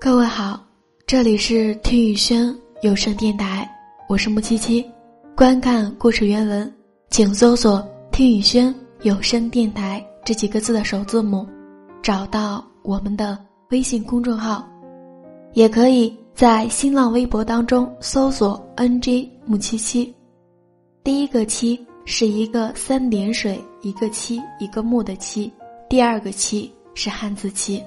各位好，这里是听雨轩有声电台，我是木七七。观看故事原文，请搜索“听雨轩有声电台”这几个字的首字母，找到我们的微信公众号。也可以在新浪微博当中搜索 “ng 木七七”。第一个“七”是一个三点水一个七一个木的“七”，第二个“七”是汉字“七”。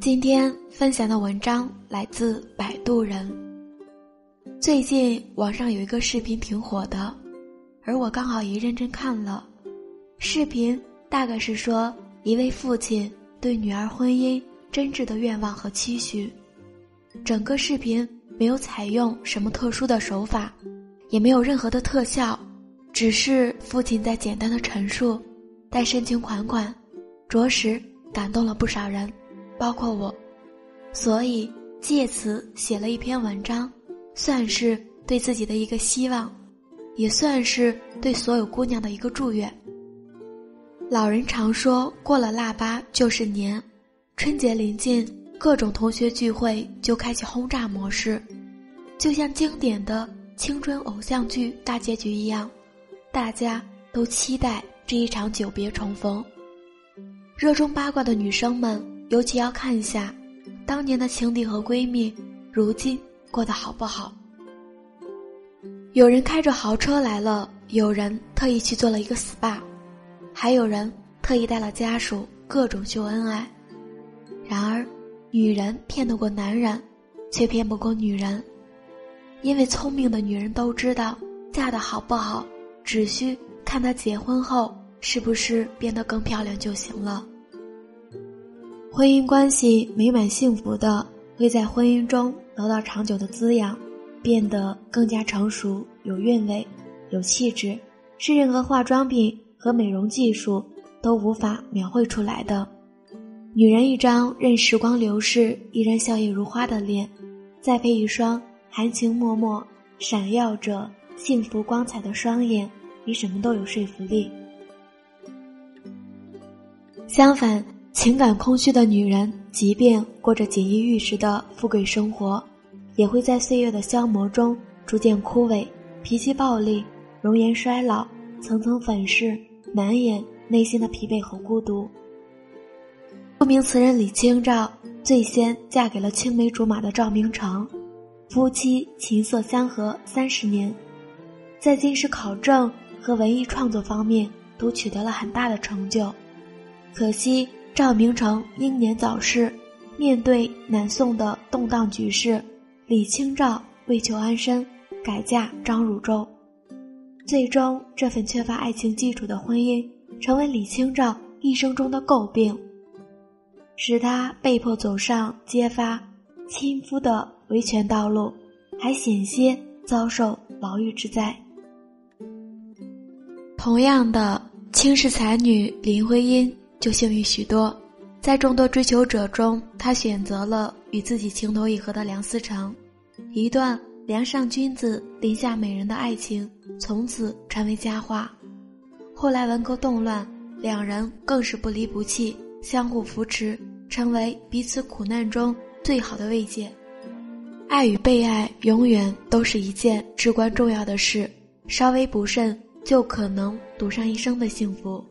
今天分享的文章来自摆渡人。最近网上有一个视频挺火的，而我刚好也认真看了。视频大概是说一位父亲对女儿婚姻真挚的愿望和期许。整个视频没有采用什么特殊的手法，也没有任何的特效，只是父亲在简单的陈述，但深情款款，着实感动了不少人。包括我，所以借此写了一篇文章，算是对自己的一个希望，也算是对所有姑娘的一个祝愿。老人常说过了腊八就是年，春节临近，各种同学聚会就开启轰炸模式，就像经典的青春偶像剧大结局一样，大家都期待这一场久别重逢。热衷八卦的女生们。尤其要看一下，当年的情敌和闺蜜，如今过得好不好？有人开着豪车来了，有人特意去做了一个 SPA，还有人特意带了家属，各种秀恩爱。然而，女人骗得过男人，却骗不过女人，因为聪明的女人都知道，嫁得好不好，只需看她结婚后是不是变得更漂亮就行了。婚姻关系美满幸福的，会在婚姻中得到长久的滋养，变得更加成熟、有韵味、有气质，是任何化妆品和美容技术都无法描绘出来的。女人一张任时光流逝依然笑靥如花的脸，再配一双含情脉脉、闪耀着幸福光彩的双眼，比什么都有说服力。相反。情感空虚的女人，即便过着锦衣玉食的富贵生活，也会在岁月的消磨中逐渐枯萎，脾气暴戾，容颜衰老，层层粉饰，难掩内心的疲惫和孤独。著名词人李清照最先嫁给了青梅竹马的赵明诚，夫妻琴瑟相和三十年，在经史考证和文艺创作方面都取得了很大的成就，可惜。赵明诚英年早逝，面对南宋的动荡局势，李清照为求安身，改嫁张汝舟。最终，这份缺乏爱情基础的婚姻，成为李清照一生中的诟病，使她被迫走上揭发亲夫的维权道路，还险些遭受牢狱之灾。同样的，倾世才女林徽因。就幸运许多，在众多追求者中，他选择了与自己情投意合的梁思成，一段梁上君子林下美人的爱情从此传为佳话。后来文革动乱，两人更是不离不弃，相互扶持，成为彼此苦难中最好的慰藉。爱与被爱永远都是一件至关重要的事，稍微不慎就可能赌上一生的幸福。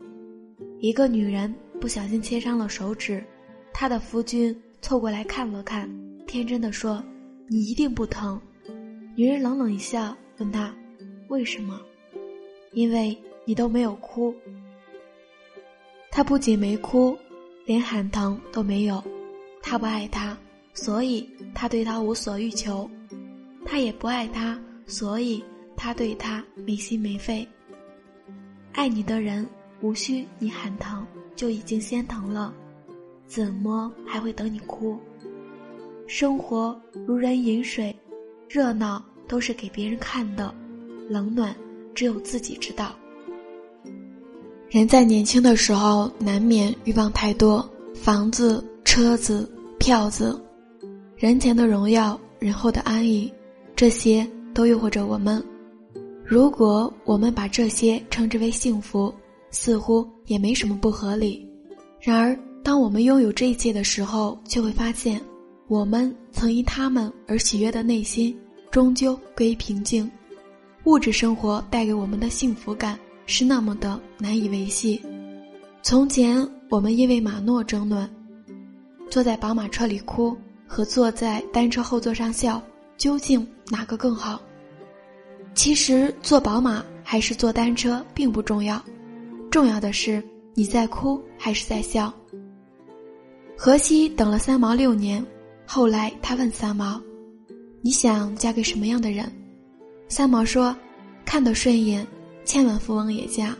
一个女人不小心切伤了手指，他的夫君凑过来看了看，天真的说：“你一定不疼。”女人冷冷一笑，问他：“为什么？”“因为你都没有哭。”他不仅没哭，连喊疼都没有。他不爱他，所以他对他无所欲求；他也不爱他，所以他对他没心没肺。爱你的人。无需你喊疼，就已经先疼了，怎么还会等你哭？生活如人饮水，热闹都是给别人看的，冷暖只有自己知道。人在年轻的时候，难免欲望太多，房子、车子、票子，人前的荣耀，人后的安逸，这些都诱惑着我们。如果我们把这些称之为幸福，似乎也没什么不合理。然而，当我们拥有这一切的时候，却会发现，我们曾因他们而喜悦的内心，终究归于平静。物质生活带给我们的幸福感是那么的难以维系。从前，我们因为马诺争论，坐在宝马车里哭和坐在单车后座上笑，究竟哪个更好？其实坐宝马还是坐单车并不重要，重要的是你在哭还是在笑。荷西等了三毛六年，后来他问三毛：“你想嫁给什么样的人？”三毛说：“看得顺眼，千万富翁也嫁；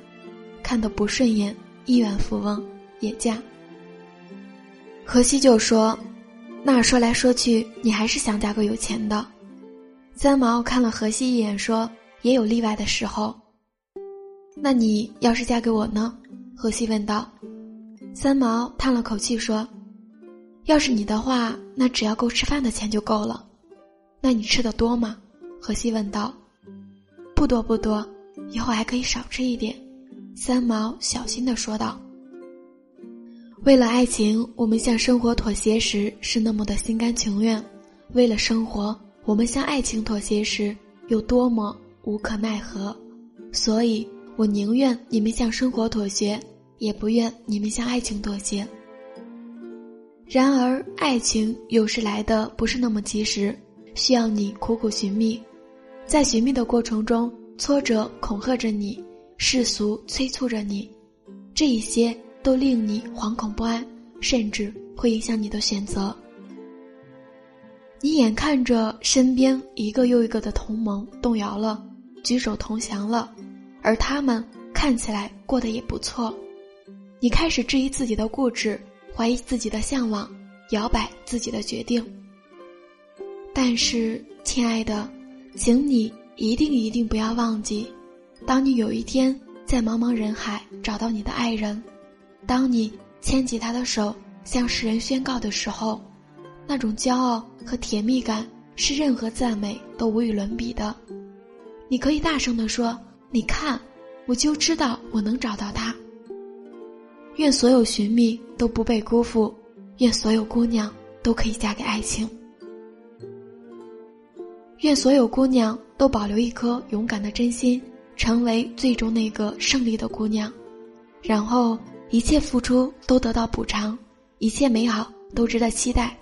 看得不顺眼，亿万富翁也嫁。”荷西就说：“那说来说去，你还是想嫁个有钱的。”三毛看了荷西一眼，说：“也有例外的时候。”那你要是嫁给我呢？荷西问道。三毛叹了口气说：“要是你的话，那只要够吃饭的钱就够了。那你吃的多吗？”荷西问道。“不多不多，以后还可以少吃一点。”三毛小心地说道。为了爱情，我们向生活妥协时是那么的心甘情愿；为了生活。我们向爱情妥协时，又多么无可奈何，所以我宁愿你们向生活妥协，也不愿你们向爱情妥协。然而，爱情有时来的不是那么及时，需要你苦苦寻觅，在寻觅的过程中，挫折恐吓着你，世俗催促着你，这一些都令你惶恐不安，甚至会影响你的选择。你眼看着身边一个又一个的同盟动摇了，举手投降了，而他们看起来过得也不错，你开始质疑自己的固执，怀疑自己的向往，摇摆自己的决定。但是，亲爱的，请你一定一定不要忘记，当你有一天在茫茫人海找到你的爱人，当你牵起他的手向世人宣告的时候。那种骄傲和甜蜜感是任何赞美都无与伦比的。你可以大声地说：“你看，我就知道我能找到他。”愿所有寻觅都不被辜负，愿所有姑娘都可以嫁给爱情。愿所有姑娘都保留一颗勇敢的真心，成为最终那个胜利的姑娘。然后一切付出都得到补偿，一切美好都值得期待。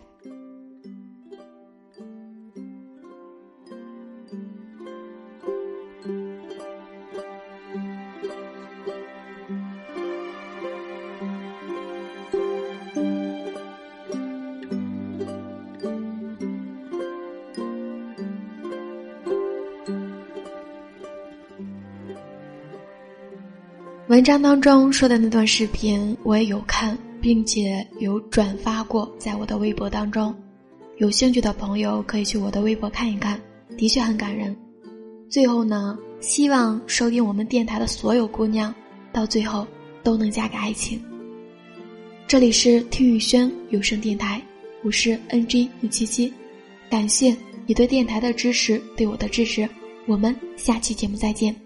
文章当中说的那段视频，我也有看，并且有转发过在我的微博当中。有兴趣的朋友可以去我的微博看一看，的确很感人。最后呢，希望收听我们电台的所有姑娘，到最后都能嫁给爱情。这里是听雨轩有声电台，我是 NG 六七七，感谢你对电台的支持，对我的支持。我们下期节目再见。